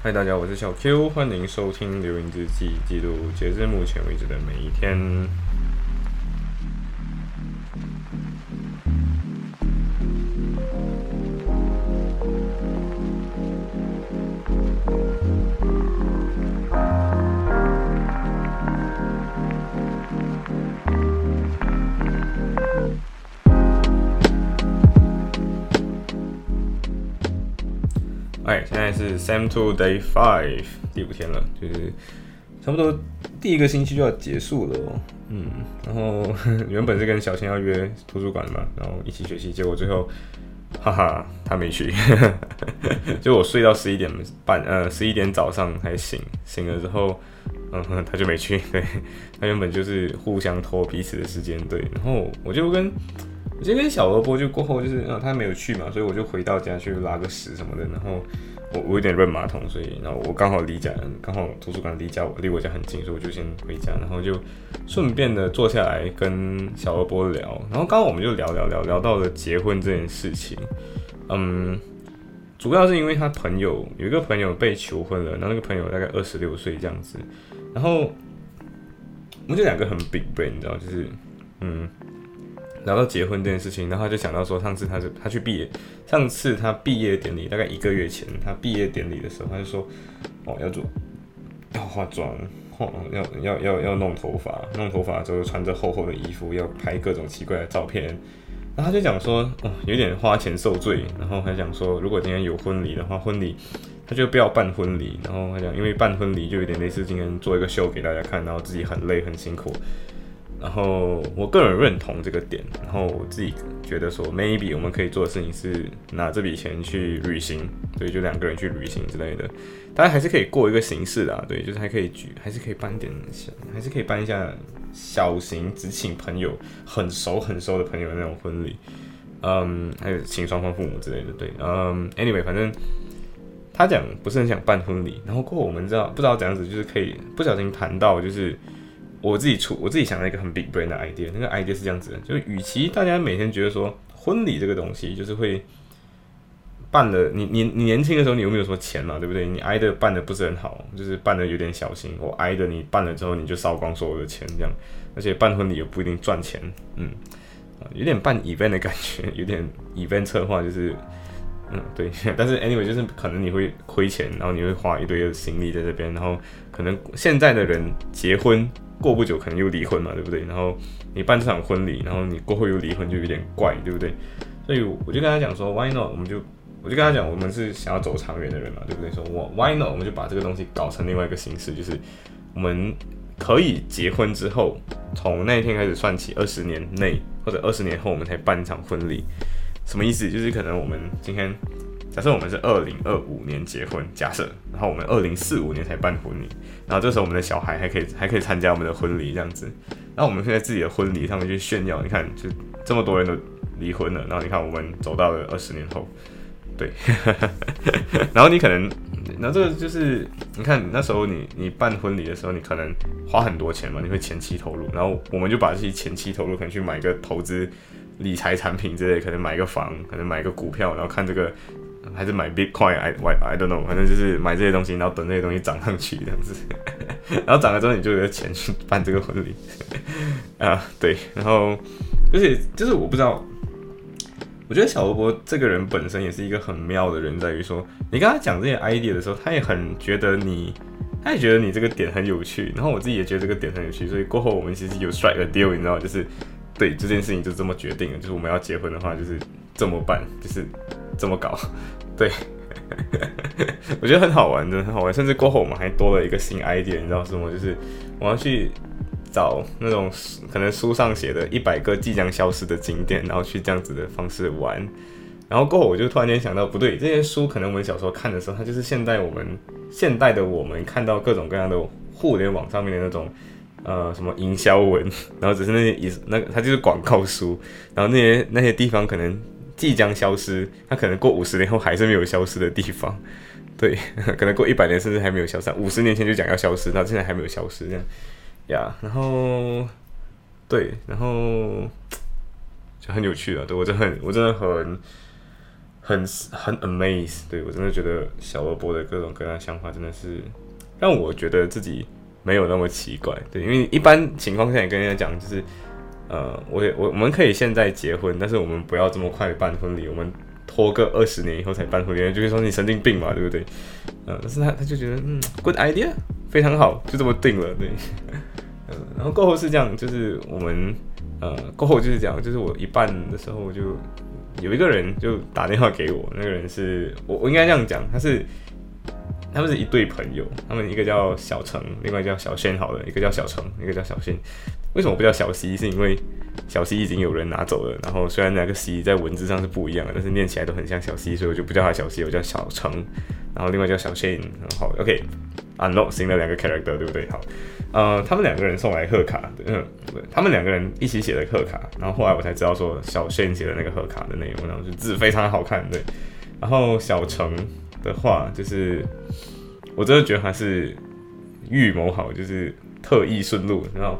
嗨，大家，我是小 Q，欢迎收听《流云日记》，记录截至目前为止的每一天。Sam Two Day Five 第五天了，就是差不多第一个星期就要结束了哦。嗯，然后 原本是跟小新要约图书馆嘛，然后一起学习，结果最后，哈哈，他没去，就我睡到十一点半，呃，十一点早上才醒，醒了之后，嗯，他就没去，对他原本就是互相拖彼此的时间，对，然后我就跟。我今天跟小萝卜就过后就是，嗯，他没有去嘛，所以我就回到家去拉个屎什么的。然后我我有点认马桶，所以然后我刚好离家，刚好图书馆离家离我家很近，所以我就先回家，然后就顺便的坐下来跟小波聊。然后刚好我们就聊聊聊聊到了结婚这件事情。嗯，主要是因为他朋友有一个朋友被求婚了，然后那个朋友大概二十六岁这样子。然后我们就两个很 big brain，你知道，就是嗯。聊到结婚这件事情，然后他就想到说，上次他是他去毕业，上次他毕业典礼大概一个月前，他毕业典礼的时候，他就说，哦要做要化妆，哦要要要要弄头发，弄头发之后穿着厚厚的衣服，要拍各种奇怪的照片，然后他就讲说，哦有点花钱受罪，然后还讲说，如果今天有婚礼的话，婚礼他就不要办婚礼，然后他讲，因为办婚礼就有点类似今天做一个秀给大家看，然后自己很累很辛苦。然后我个人认同这个点，然后我自己觉得说，maybe 我们可以做的事情是拿这笔钱去旅行，对，就两个人去旅行之类的，当然还是可以过一个形式的，啊对，就是还可以举，还是可以办点小，还是可以办一下小型，只请朋友很熟很熟的朋友的那种婚礼，嗯，还有请双方父母之类的，对，嗯，anyway，反正他讲不是很想办婚礼，然后过后我们知道不知道怎样子，就是可以不小心谈到就是。我自己出我自己想了一个很 big brain 的 idea，那个 idea 是这样子的，就是与其大家每天觉得说婚礼这个东西就是会办的，你你你年轻的时候你有没有什么钱嘛，对不对？你挨的办的不是很好，就是办的有点小心。我挨的你办了之后你就烧光所有的钱这样，而且办婚礼也不一定赚钱，嗯，有点办 event 的感觉，有点 event 策划就是。嗯，对，但是 anyway 就是可能你会亏钱，然后你会花一堆的心力在这边，然后可能现在的人结婚过不久可能又离婚嘛，对不对？然后你办这场婚礼，然后你过后又离婚，就有点怪，对不对？所以我就跟他讲说，Why not？我们就我就跟他讲，我们是想要走长远的人嘛，对不对？说我 Why not？我们就把这个东西搞成另外一个形式，就是我们可以结婚之后，从那一天开始算起，二十年内或者二十年后，我们才办一场婚礼。什么意思？就是可能我们今天假设我们是二零二五年结婚，假设，然后我们二零四五年才办婚礼，然后这时候我们的小孩还可以还可以参加我们的婚礼这样子，然后我们可以在自己的婚礼上面去炫耀，你看，就这么多人都离婚了，然后你看我们走到了二十年后，对，然后你可能，那这个就是你看那时候你你办婚礼的时候，你可能花很多钱嘛，你会前期投入，然后我们就把这些前期投入可能去买个投资。理财产品之类，可能买个房，可能买个股票，然后看这个还是买 Bitcoin，I I don't know，反正就是买这些东西，然后等这些东西涨上去这样子，然后涨了之后你就有钱去办这个婚礼啊，对，然后而且就是我不知道，我觉得小萝卜这个人本身也是一个很妙的人，在于说你跟他讲这些 idea 的时候，他也很觉得你，他也觉得你这个点很有趣，然后我自己也觉得这个点很有趣，所以过后我们其实有 strike a deal，你知道就是。对这件事情就这么决定了，就是我们要结婚的话，就是这么办，就是这么搞。对，我觉得很好玩，真的很好玩。甚至过后我们还多了一个新 idea，你知道什么？就是我要去找那种可能书上写的一百个即将消失的景点，然后去这样子的方式玩。然后过后我就突然间想到，不对，这些书可能我们小时候看的时候，它就是现代我们现代的我们看到各种各样的互联网上面的那种。呃，什么营销文，然后只是那些以那个它就是广告书，然后那些那些地方可能即将消失，它可能过五十年后还是没有消失的地方，对，可能过一百年甚至还没有消失，五十年前就讲要消失，到现在还没有消失这样，呀，然后对，然后就很有趣了，对我真的很我真的很很很 amaze，对我真的觉得小萝卜的各种各样的想法真的是让我觉得自己没有那么奇怪，对，因为一般情况下也跟人家讲，就是呃，我我我们可以现在结婚，但是我们不要这么快办婚礼，我们拖个二十年以后才办婚礼，就会说你神经病嘛，对不对？嗯，但是他他就觉得嗯，good idea，非常好，就这么定了，对，嗯，然后过后是这样，就是我们呃过后就是这样，就是我一半的时候就。有一个人就打电话给我，那个人是我我应该这样讲，他是他们是一对朋友，他们一个叫小程，另外叫小轩，好了，一个叫小程，一个叫小轩。为什么不叫小西？是因为小西已经有人拿走了，然后虽然那个西在文字上是不一样的，但是念起来都很像小西，所以我就不叫他小西，我叫小程。然后另外叫小仙，好，OK，啊，no，新的两个 character，对不对？好。呃，他们两个人送来贺卡，嗯，对，他们两个人一起写的贺卡，然后后来我才知道说小轩写的那个贺卡的内容，然后就字非常好看，对，然后小程的话就是，我真的觉得他是预谋好，就是特意顺路，然后。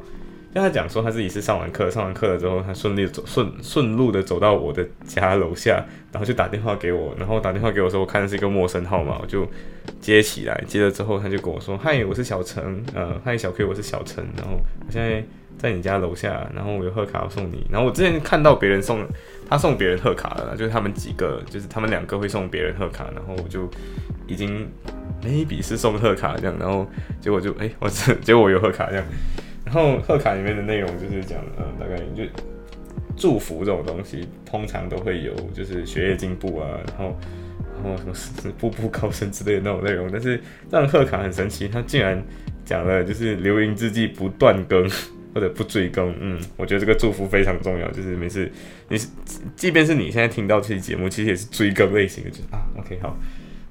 跟他讲说他自己是上完课，上完课了之后，他顺利走顺顺路的走到我的家楼下，然后就打电话给我，然后打电话给我说，我看的是一个陌生号码，我就接起来，接了之后他就跟我说：“嗨，我是小陈，呃，嗨小 Q，我是小陈，然后我现在在你家楼下，然后我有贺卡要送你。然后我之前看到别人送他送别人贺卡了，就是他们几个，就是他们两个会送别人贺卡，然后我就已经 maybe 是送贺卡这样，然后结果就哎，我这结果我有贺卡这样。”然后贺卡里面的内容就是讲，呃，大概就祝福这种东西，通常都会有就是学业进步啊，然后然后什么步步高升之类的那种内容。但是这张贺卡很神奇，它竟然讲了就是流萤之际不断更或者不追更。嗯，我觉得这个祝福非常重要，就是每次你即便是你现在听到这期节目，其实也是追更类型的，就是啊，OK 好，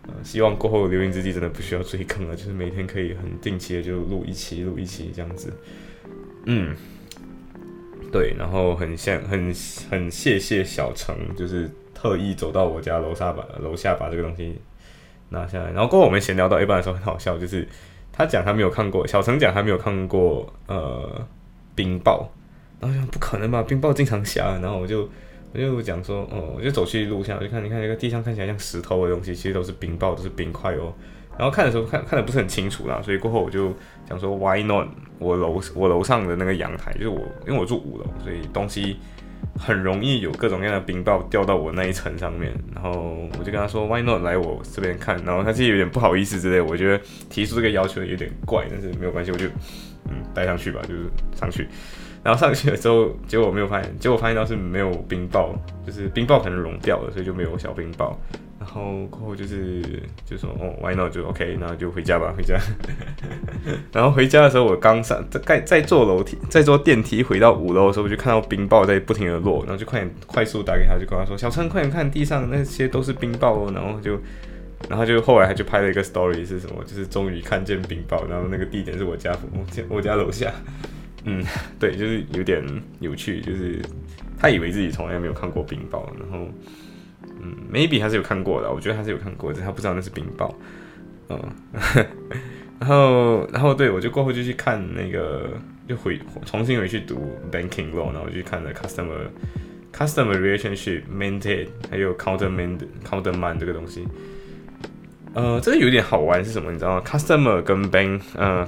呃，希望过后流萤之际真的不需要追更了，就是每天可以很定期的就录一期录一期这样子。嗯，对，然后很像很很谢谢小程，就是特意走到我家楼下把楼下把这个东西拿下来。然后过后我们闲聊到一半的时候很好笑，就是他讲他没有看过，小程讲他没有看过呃冰雹，然后想不可能吧，冰雹经常下。然后我就我就讲说，哦，我就走去录像，我就看你看那个地上看起来像石头的东西，其实都是冰雹，都是冰块哦。然后看的时候看看的不是很清楚啦，所以过后我就想说，Why not？我楼我楼上的那个阳台，就是我因为我住五楼，所以东西很容易有各种各样的冰雹掉到我那一层上面。然后我就跟他说，Why not 来我这边看？然后他自己有点不好意思之类，我觉得提出这个要求有点怪，但是没有关系，我就嗯带上去吧，就是上去。然后上去了之后，结果没有发现，结果发现到是没有冰雹，就是冰雹可能融掉了，所以就没有小冰雹。然后过后就是就说哦，Why not 就 OK，然后就回家吧，回家。然后回家的时候，我刚上在在坐楼梯，在坐电梯回到五楼的时候，我就看到冰雹在不停的落，然后就快点快速打给他，就跟他说：“小陈，快点看地上那些都是冰雹哦。”然后就然后就后来他就拍了一个 story 是什么？就是终于看见冰雹，然后那个地点是我家我家我家楼下。嗯，对，就是有点有趣，就是他以为自己从来没有看过冰雹，然后。嗯，maybe 他是有看过的，我觉得他是有看过，只是他不知道那是冰雹。嗯，然后，然后对我就过后就去看那个，就回重新回去读 banking law，然后我就看了 customer customer relationship maintain，还有 counter man counter man 这个东西。呃，这个有点好玩是什么？你知道吗？customer 跟 bank，呃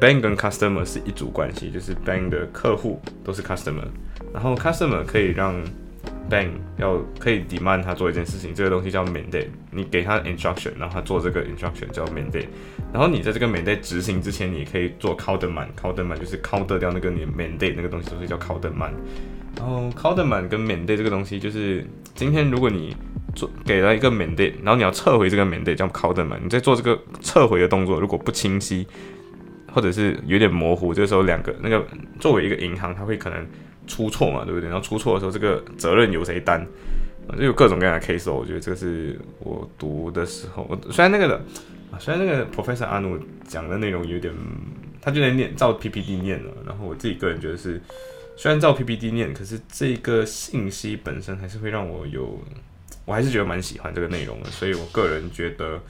，bank 跟 customer 是一组关系，就是 bank 的客户都是 customer，然后 customer 可以让 bank 要可以 demand 他做一件事情，这个东西叫 mandate。你给他 instruction，然后他做这个 instruction 叫 mandate。然后你在这个 mandate 执行之前，你可以做 counterman，counterman 就是 counter 掉那个你 mandate 那个东西，所以叫 counterman。然后 counterman 跟 mandate 这个东西，就是今天如果你做给了一个 mandate，然后你要撤回这个 mandate 叫 counterman。你在做这个撤回的动作，如果不清晰，或者是有点模糊，这时候两个那个作为一个银行，它会可能。出错嘛，对不对？然后出错的时候，这个责任由谁担？就有各种各样的 case。我觉得这个是我读的时候，虽然那个的，虽然那个 Professor 阿努讲的内容有点，他就在念照 PPT 念了。然后我自己个人觉得是，虽然照 PPT 念，可是这个信息本身还是会让我有，我还是觉得蛮喜欢这个内容的。所以我个人觉得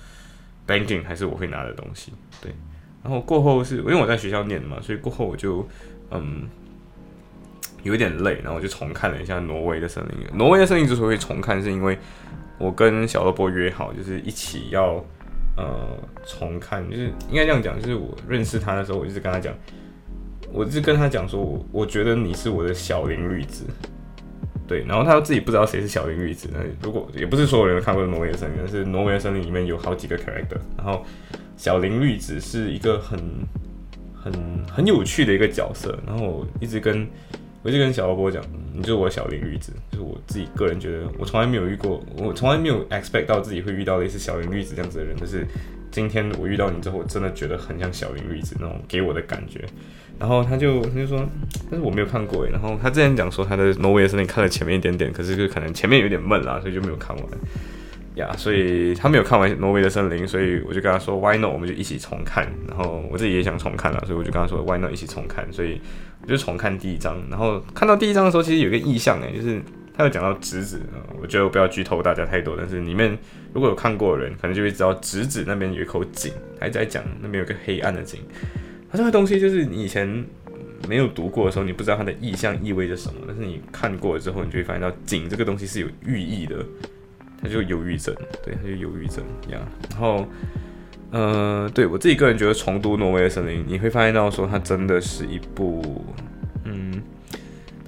banking 还是我会拿的东西。对，然后过后是因为我在学校念嘛，所以过后我就嗯。有点累，然后我就重看了一下《挪威的森林》。挪威的森林之所以重看，是因为我跟小萝卜约好，就是一起要呃重看，就是应该这样讲，就是我认识他的时候，我一直跟他讲，我一直跟他讲说，我我觉得你是我的小林绿子，对，然后他自己不知道谁是小林绿子，那如果也不是所有人都看过挪威的森林，但是挪威的森林里面有好几个 character，然后小林绿子是一个很很很有趣的一个角色，然后我一直跟我一直跟小波波讲，你就是我小林绿子，就是我自己个人觉得，我从来没有遇过，我从来没有 expect 到自己会遇到类似小林绿子这样子的人，就是今天我遇到你之后，我真的觉得很像小林绿子那种给我的感觉。然后他就他就说，但是我没有看过诶。然后他之前讲说他的挪威的森林看了前面一点点，可是就可能前面有点闷啦，所以就没有看完呀。所以他没有看完挪威的森林，所以我就跟他说，Why not？我们就一起重看。然后我自己也想重看了，所以我就跟他说，Why not？一起重看。所以我就重看第一章。然后看到第一章的时候，其实有一个意象诶，就是他有讲到直子。我觉得我不要剧透大家太多，但是里面如果有看过的人，可能就会知道直子那边有一口井，还在讲那边有个黑暗的井。它这个东西就是你以前没有读过的时候，你不知道它的意象意味着什么。但是你看过了之后，你就会发现到井这个东西是有寓意的。它就忧郁症，对，它就忧郁症一样。然后，呃，对我自己个人觉得重读《挪威的森林》，你会发现到说它真的是一部，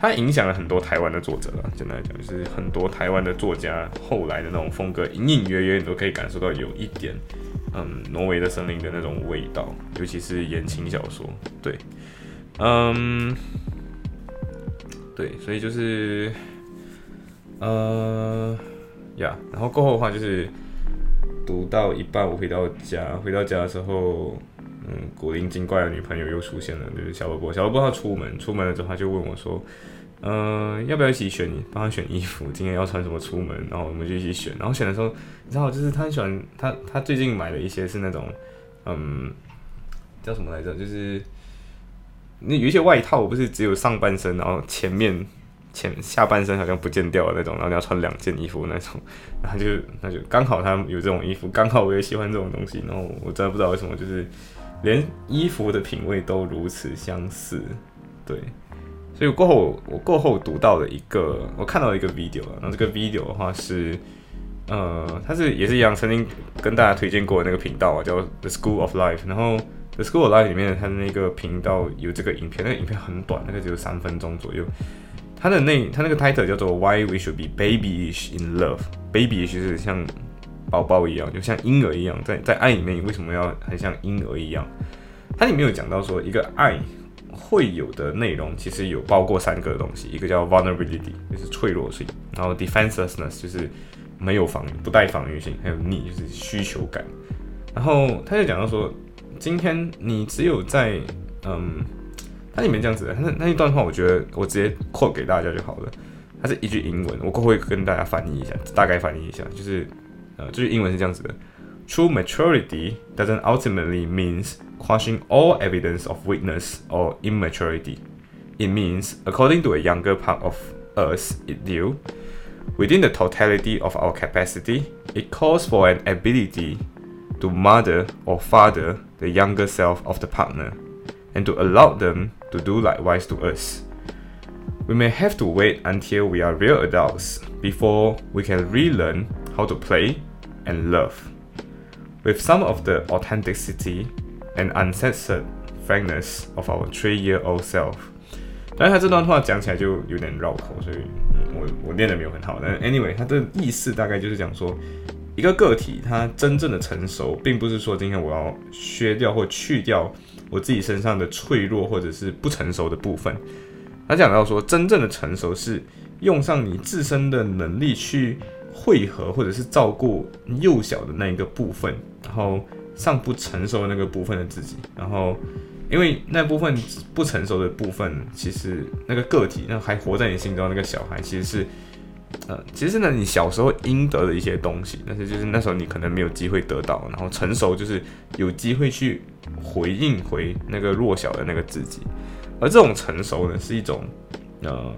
它影响了很多台湾的作者啊。简单来讲，就是很多台湾的作家后来的那种风格，隐隐约约你都可以感受到有一点。嗯，挪威的森林的那种味道，尤其是言情小说，对，嗯，对，所以就是，呃，呀，然后过后的话就是读到一半，我回到家，回到家的时候，嗯，古灵精怪的女朋友又出现了，就是小萝卜，小萝卜他出门，出门了之后他就问我说。嗯，要不要一起选？帮他选衣服，今天要穿什么出门？然后我们就一起选。然后选的时候，你知道，就是他很喜欢他，他最近买了一些是那种，嗯，叫什么来着？就是那有一些外套，我不是只有上半身，然后前面前下半身好像不见掉的那种，然后你要穿两件衣服那种。然后就那就刚好他有这种衣服，刚好我也喜欢这种东西。然后我真的不知道为什么，就是连衣服的品味都如此相似，对。所以过后，我过后读到了一个，我看到了一个 video 然后这个 video 的话是，呃，它是也是一样，曾经跟大家推荐过的那个频道啊，叫 The School of Life。然后 The School of Life 里面它的那个频道有这个影片，那个影片很短，那个只有三分钟左右。它的那它那个 title 叫做 Why We Should Be Babyish in Love。Babyish 就是像宝宝一样，就像婴儿一样，在在爱里面你为什么要很像婴儿一样？它里面有讲到说一个爱。会有的内容其实有包括三个东西，一个叫 vulnerability，就是脆弱性，然后 defenselessness 就是没有防御、不带防御性，还有 need 就是需求感。然后他就讲到说，今天你只有在嗯，它里面这样子的，那那一段话，我觉得我直接 quote 给大家就好了。它是一句英文，我过会跟大家翻译一下，大概翻译一下，就是呃，这句英文是这样子的：True maturity doesn't ultimately means quashing all evidence of weakness or immaturity. It means, according to a younger part of us, it do, within the totality of our capacity, it calls for an ability to mother or father the younger self of the partner, and to allow them to do likewise to us. We may have to wait until we are real adults before we can relearn how to play and love. With some of the authenticity And uncensored frankness of our three-year-old self。但是他这段话讲起来就有点绕口，所以我我念的没有很好。但 anyway，他的意思大概就是讲说，一个个体他真正的成熟，并不是说今天我要削掉或去掉我自己身上的脆弱或者是不成熟的部分。他讲到说，真正的成熟是用上你自身的能力去汇合或者是照顾幼小的那一个部分，然后。尚不成熟的那个部分的自己，然后，因为那部分不成熟的部分，其实那个个体，那还活在你心中那个小孩，其实是，呃，其实呢，你小时候应得的一些东西，但是就是那时候你可能没有机会得到，然后成熟就是有机会去回应回那个弱小的那个自己，而这种成熟呢，是一种，呃，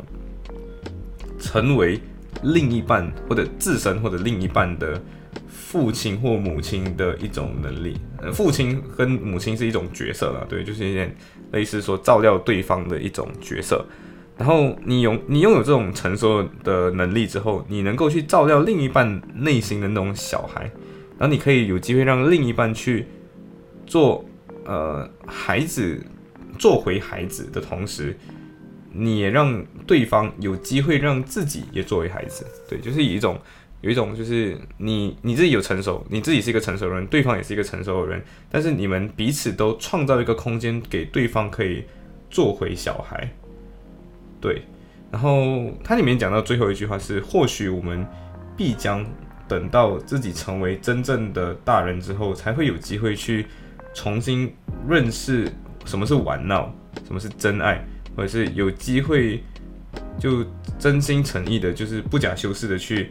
成为另一半或者自身或者另一半的。父亲或母亲的一种能力，呃，父亲跟母亲是一种角色了，对，就是有点类似说照料对方的一种角色。然后你拥你拥有这种成熟的能力之后，你能够去照料另一半内心的那种小孩，然后你可以有机会让另一半去做呃孩子做回孩子的同时，你也让对方有机会让自己也作为孩子。对，就是以一种有一种就是你你自己有成熟，你自己是一个成熟的人，对方也是一个成熟的人，但是你们彼此都创造一个空间给对方可以做回小孩。对，然后它里面讲到最后一句话是：或许我们必将等到自己成为真正的大人之后，才会有机会去重新认识什么是玩闹，什么是真爱，或者是有机会就真心诚意的，就是不假修饰的去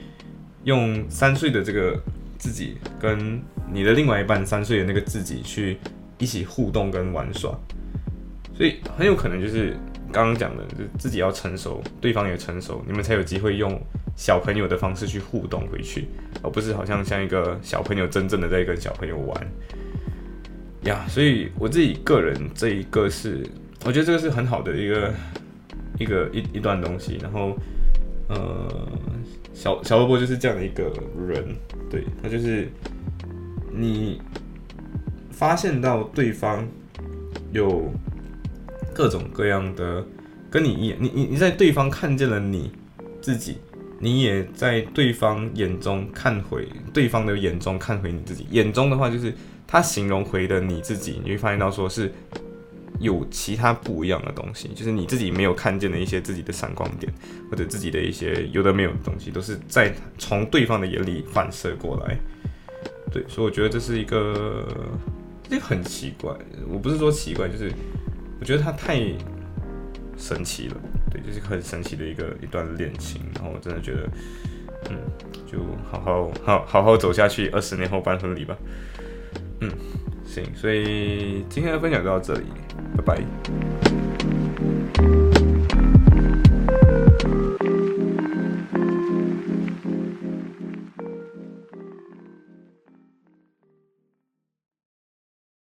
用三岁的这个自己跟你的另外一半三岁的那个自己去一起互动跟玩耍，所以很有可能就是。刚刚讲的，就自己要成熟，对方也成熟，你们才有机会用小朋友的方式去互动回去，而不是好像像一个小朋友真正的在跟小朋友玩呀。所以我自己个人这一个是，我觉得这个是很好的一个一个一一段东西。然后，呃，小小萝卜就是这样的一个人，对他就是你发现到对方有。各种各样的，跟你一样，你你你在对方看见了你自己，你也在对方眼中看回对方的眼中看回你自己。眼中的话，就是他形容回的你自己，你会发现到说是有其他不一样的东西，就是你自己没有看见的一些自己的闪光点，或者自己的一些有的没有的东西，都是在从对方的眼里反射过来。对，所以我觉得这是一个，这很奇怪。我不是说奇怪，就是。我觉得他太神奇了，对，就是很神奇的一个一段恋情，然后我真的觉得，嗯，就好好好好好走下去，二十年后办婚礼吧，嗯，行，所以今天的分享就到这里，Bye bye.